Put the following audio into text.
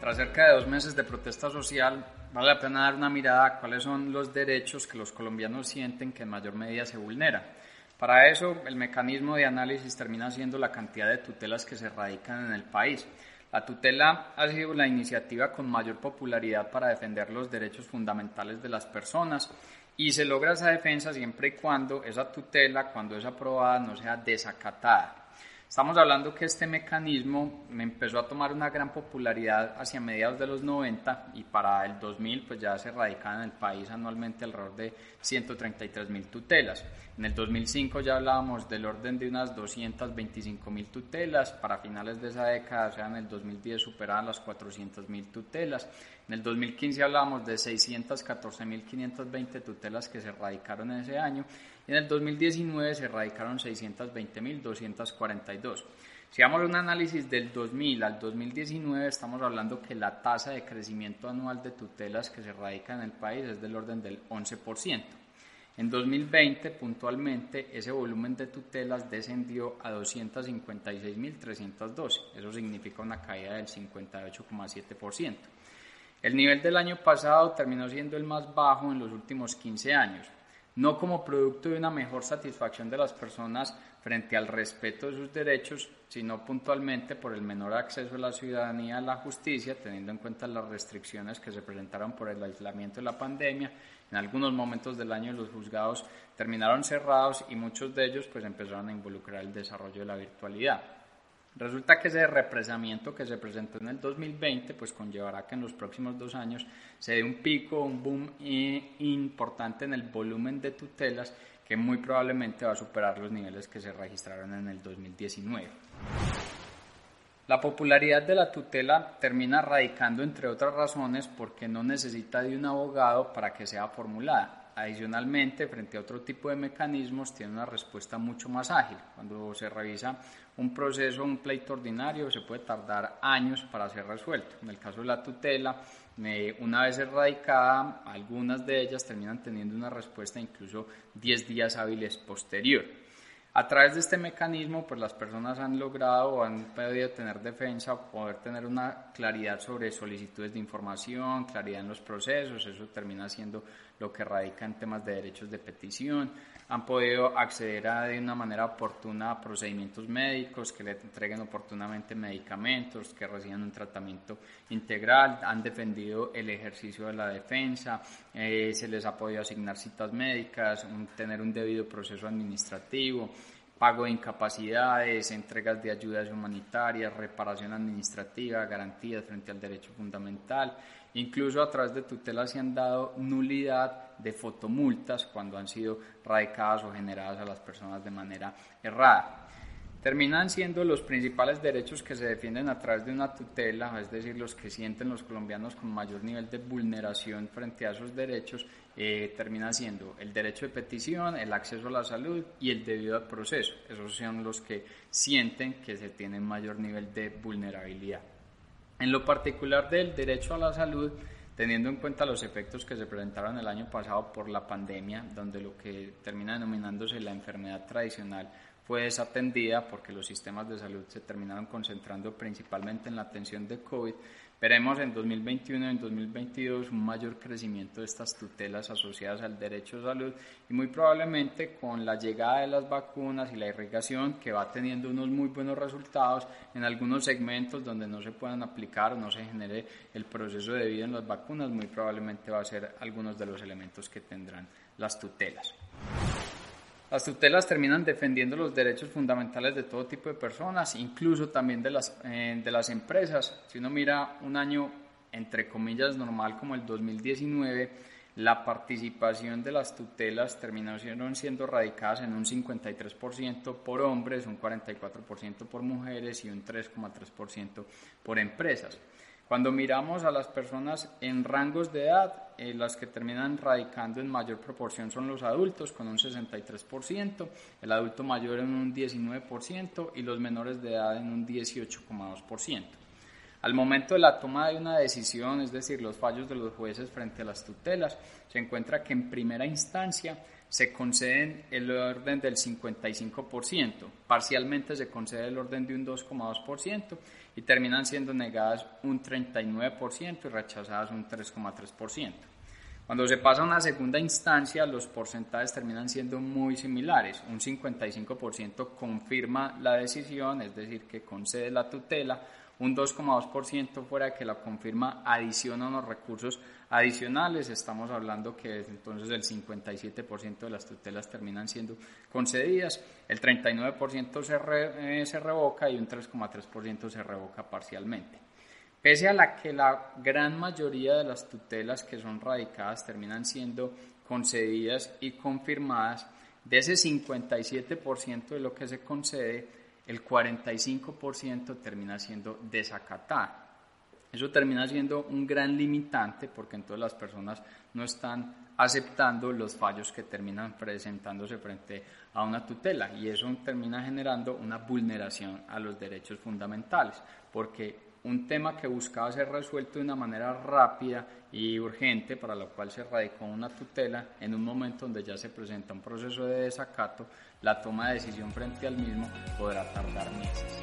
Tras cerca de dos meses de protesta social, vale la pena dar una mirada a cuáles son los derechos que los colombianos sienten que en mayor medida se vulneran. Para eso, el mecanismo de análisis termina siendo la cantidad de tutelas que se radican en el país. La tutela ha sido la iniciativa con mayor popularidad para defender los derechos fundamentales de las personas y se logra esa defensa siempre y cuando esa tutela, cuando es aprobada, no sea desacatada. Estamos hablando que este mecanismo me empezó a tomar una gran popularidad hacia mediados de los 90 y para el 2000 pues ya se radicaban en el país anualmente alrededor de 133 mil tutelas. En el 2005 ya hablábamos del orden de unas 225 mil tutelas, para finales de esa década, o sea en el 2010 superaban las 400 mil tutelas. En el 2015 hablábamos de 614 mil 520 tutelas que se radicaron en ese año en el 2019 se erradicaron 620.242. Si hagamos un análisis del 2000 al 2019, estamos hablando que la tasa de crecimiento anual de tutelas que se erradican en el país es del orden del 11%. En 2020, puntualmente, ese volumen de tutelas descendió a 256.312. Eso significa una caída del 58,7%. El nivel del año pasado terminó siendo el más bajo en los últimos 15 años, no como producto de una mejor satisfacción de las personas frente al respeto de sus derechos, sino puntualmente por el menor acceso de la ciudadanía a la justicia, teniendo en cuenta las restricciones que se presentaron por el aislamiento de la pandemia. En algunos momentos del año los juzgados terminaron cerrados y muchos de ellos pues empezaron a involucrar el desarrollo de la virtualidad. Resulta que ese represamiento que se presentó en el 2020 pues conllevará que en los próximos dos años se dé un pico, un boom importante en el volumen de tutelas que muy probablemente va a superar los niveles que se registraron en el 2019. La popularidad de la tutela termina radicando, entre otras razones, porque no necesita de un abogado para que sea formulada. Adicionalmente, frente a otro tipo de mecanismos, tiene una respuesta mucho más ágil. Cuando se revisa un proceso, un pleito ordinario, se puede tardar años para ser resuelto. En el caso de la tutela, una vez erradicada, algunas de ellas terminan teniendo una respuesta incluso 10 días hábiles posterior. A través de este mecanismo, pues las personas han logrado o han podido tener defensa poder tener una claridad sobre solicitudes de información, claridad en los procesos, eso termina siendo lo que radica en temas de derechos de petición, han podido acceder a, de una manera oportuna a procedimientos médicos, que le entreguen oportunamente medicamentos, que reciban un tratamiento integral, han defendido el ejercicio de la defensa, eh, se les ha podido asignar citas médicas, tener un debido proceso administrativo, pago de incapacidades, entregas de ayudas humanitarias, reparación administrativa, garantías frente al derecho fundamental. Incluso a través de tutelas se han dado nulidad de fotomultas cuando han sido radicadas o generadas a las personas de manera errada. Terminan siendo los principales derechos que se defienden a través de una tutela, es decir, los que sienten los colombianos con mayor nivel de vulneración frente a esos derechos, eh, termina siendo el derecho de petición, el acceso a la salud y el debido proceso. Esos son los que sienten que se tienen mayor nivel de vulnerabilidad. En lo particular del derecho a la salud, teniendo en cuenta los efectos que se presentaron el año pasado por la pandemia, donde lo que termina denominándose la enfermedad tradicional fue desatendida porque los sistemas de salud se terminaron concentrando principalmente en la atención de COVID, Veremos en 2021 y en 2022 un mayor crecimiento de estas tutelas asociadas al derecho a salud y muy probablemente con la llegada de las vacunas y la irrigación que va teniendo unos muy buenos resultados en algunos segmentos donde no se puedan aplicar o no se genere el proceso debido en las vacunas, muy probablemente va a ser algunos de los elementos que tendrán las tutelas. Las tutelas terminan defendiendo los derechos fundamentales de todo tipo de personas, incluso también de las, eh, de las empresas. Si uno mira un año, entre comillas, normal como el 2019, la participación de las tutelas terminaron siendo radicadas en un 53% por hombres, un 44% por mujeres y un 3,3% por empresas. Cuando miramos a las personas en rangos de edad, eh, las que terminan radicando en mayor proporción son los adultos, con un 63%, el adulto mayor en un 19% y los menores de edad en un 18,2%. Al momento de la toma de una decisión, es decir, los fallos de los jueces frente a las tutelas, se encuentra que en primera instancia se conceden el orden del 55%, parcialmente se concede el orden de un 2,2% y terminan siendo negadas un 39% y rechazadas un 3,3%. Cuando se pasa a una segunda instancia, los porcentajes terminan siendo muy similares. Un 55% confirma la decisión, es decir, que concede la tutela, un 2,2% fuera que la confirma adiciona unos recursos adicionales, estamos hablando que entonces el 57% de las tutelas terminan siendo concedidas, el 39% se, eh, se revoca y un 3,3% se revoca parcialmente. Pese a la que la gran mayoría de las tutelas que son radicadas terminan siendo concedidas y confirmadas, de ese 57% de lo que se concede, el 45% termina siendo desacatada. Eso termina siendo un gran limitante porque entonces las personas no están aceptando los fallos que terminan presentándose frente a una tutela y eso termina generando una vulneración a los derechos fundamentales porque un tema que buscaba ser resuelto de una manera rápida y urgente, para lo cual se radicó una tutela, en un momento donde ya se presenta un proceso de desacato, la toma de decisión frente al mismo podrá tardar meses.